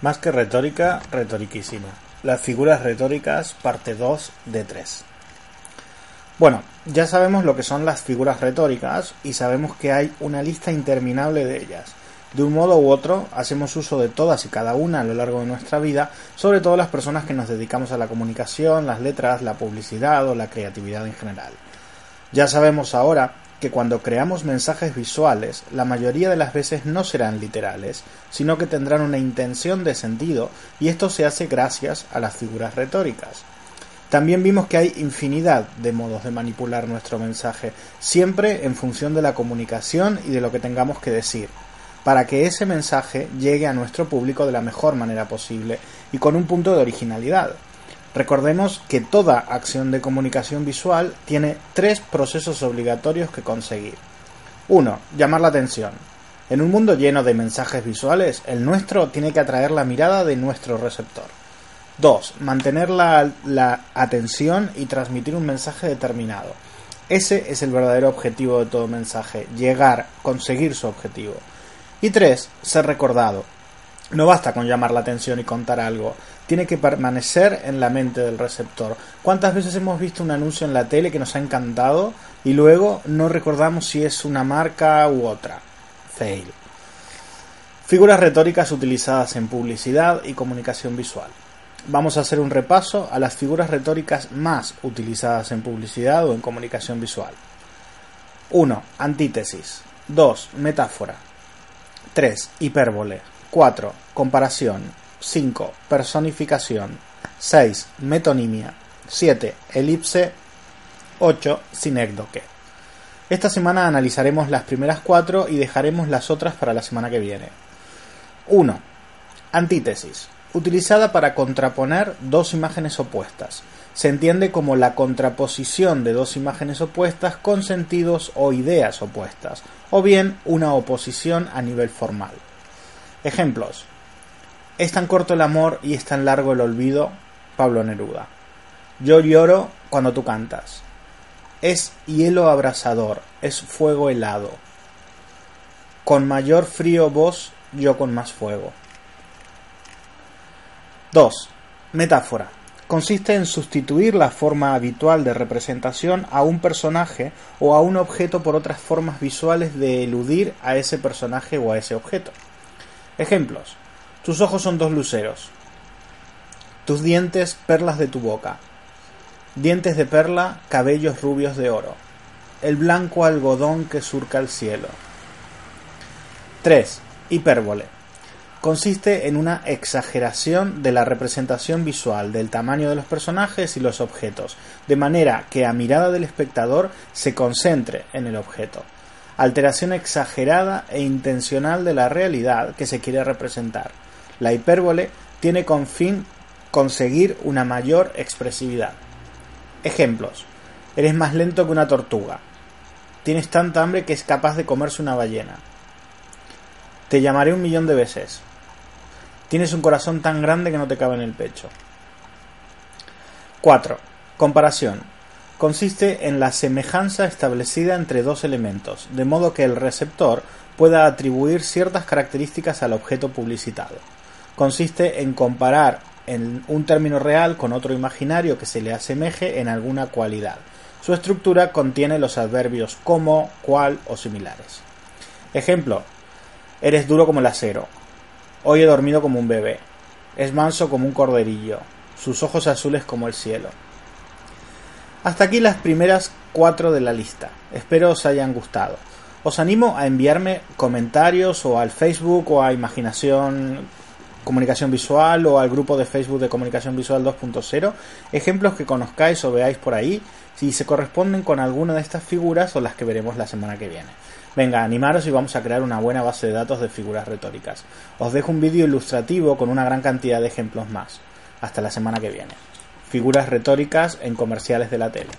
Más que retórica, retoriquísima. Las figuras retóricas, parte 2 de 3. Bueno, ya sabemos lo que son las figuras retóricas y sabemos que hay una lista interminable de ellas. De un modo u otro, hacemos uso de todas y cada una a lo largo de nuestra vida, sobre todo las personas que nos dedicamos a la comunicación, las letras, la publicidad o la creatividad en general. Ya sabemos ahora que cuando creamos mensajes visuales, la mayoría de las veces no serán literales, sino que tendrán una intención de sentido, y esto se hace gracias a las figuras retóricas. También vimos que hay infinidad de modos de manipular nuestro mensaje, siempre en función de la comunicación y de lo que tengamos que decir, para que ese mensaje llegue a nuestro público de la mejor manera posible y con un punto de originalidad. Recordemos que toda acción de comunicación visual tiene tres procesos obligatorios que conseguir. 1. Llamar la atención. En un mundo lleno de mensajes visuales, el nuestro tiene que atraer la mirada de nuestro receptor. 2. Mantener la, atención y transmitir un mensaje determinado. Ese es el verdadero objetivo de todo mensaje, llegar, conseguir su objetivo. Y 3. Ser recordado. No basta con llamar la atención y contar algo, tiene que permanecer en la mente del receptor. ¿Cuántas veces hemos visto un anuncio en la tele que nos ha encantado y luego no recordamos si es una marca u otra? Fail. Figuras retóricas utilizadas en publicidad y comunicación visual. Vamos a hacer un repaso a las figuras retóricas más utilizadas en publicidad o en comunicación visual. 1. Antítesis. 2. Metáfora. 3. Hipérbole. 4. Comparación. 5. Personificación. 6. Metonimia. 7. Elipse. 8. Sinécdoque. Esta semana analizaremos las primeras cuatro y dejaremos las otras para la semana que viene. 1. Antítesis. Utilizada para contraponer dos imágenes opuestas. Se entiende como la contraposición de dos imágenes opuestas con sentidos o ideas opuestas, o bien una oposición a nivel formal. Ejemplos. Es tan corto el amor y es tan largo el olvido. Pablo Neruda. Yo lloro cuando tú cantas. Es hielo abrasador, es fuego helado. Con mayor frío vos, yo con más fuego. 2. Metáfora. Consiste en sustituir la forma habitual de representación a un personaje o a un objeto por otras formas visuales de eludir a ese personaje o a ese objeto. Ejemplos. Tus ojos son dos luceros. Tus dientes, perlas de tu boca. Dientes de perla, cabellos rubios de oro. El blanco algodón que surca el cielo. 3. Hipérbole. Consiste en una exageración de la representación visual del tamaño de los personajes y los objetos, de manera que a mirada del espectador se concentre en el objeto. Alteración exagerada e intencional de la realidad que se quiere representar la hipérbole tiene con fin conseguir una mayor expresividad. Ejemplos. Eres más lento que una tortuga. Tienes tanta hambre que es capaz de comerse una ballena. Te llamaré un millón de veces. Tienes un corazón tan grande que no te cabe en el pecho. 4. Comparación. Consiste en la semejanza establecida entre dos elementos, de modo que el receptor pueda atribuir ciertas características al objeto publicitado consiste en comparar en un término real con otro imaginario que se le asemeje en alguna cualidad. Su estructura contiene los adverbios como, cual o similares. Ejemplo, eres duro como el acero. Hoy he dormido como un bebé. Es manso como un corderillo. Sus ojos azules como el cielo. Hasta aquí las primeras cuatro de la lista. Espero os hayan gustado. Os animo a enviarme comentarios o al Facebook o a Imaginación comunicación visual o al grupo de Facebook de comunicación visual 2.0, ejemplos que conozcáis o veáis por ahí, si se corresponden con alguna de estas figuras o las que veremos la semana que viene. Venga, animaros y vamos a crear una buena base de datos de figuras retóricas. Os dejo un vídeo ilustrativo con una gran cantidad de ejemplos más. Hasta la semana que viene. Figuras retóricas en comerciales de la tele.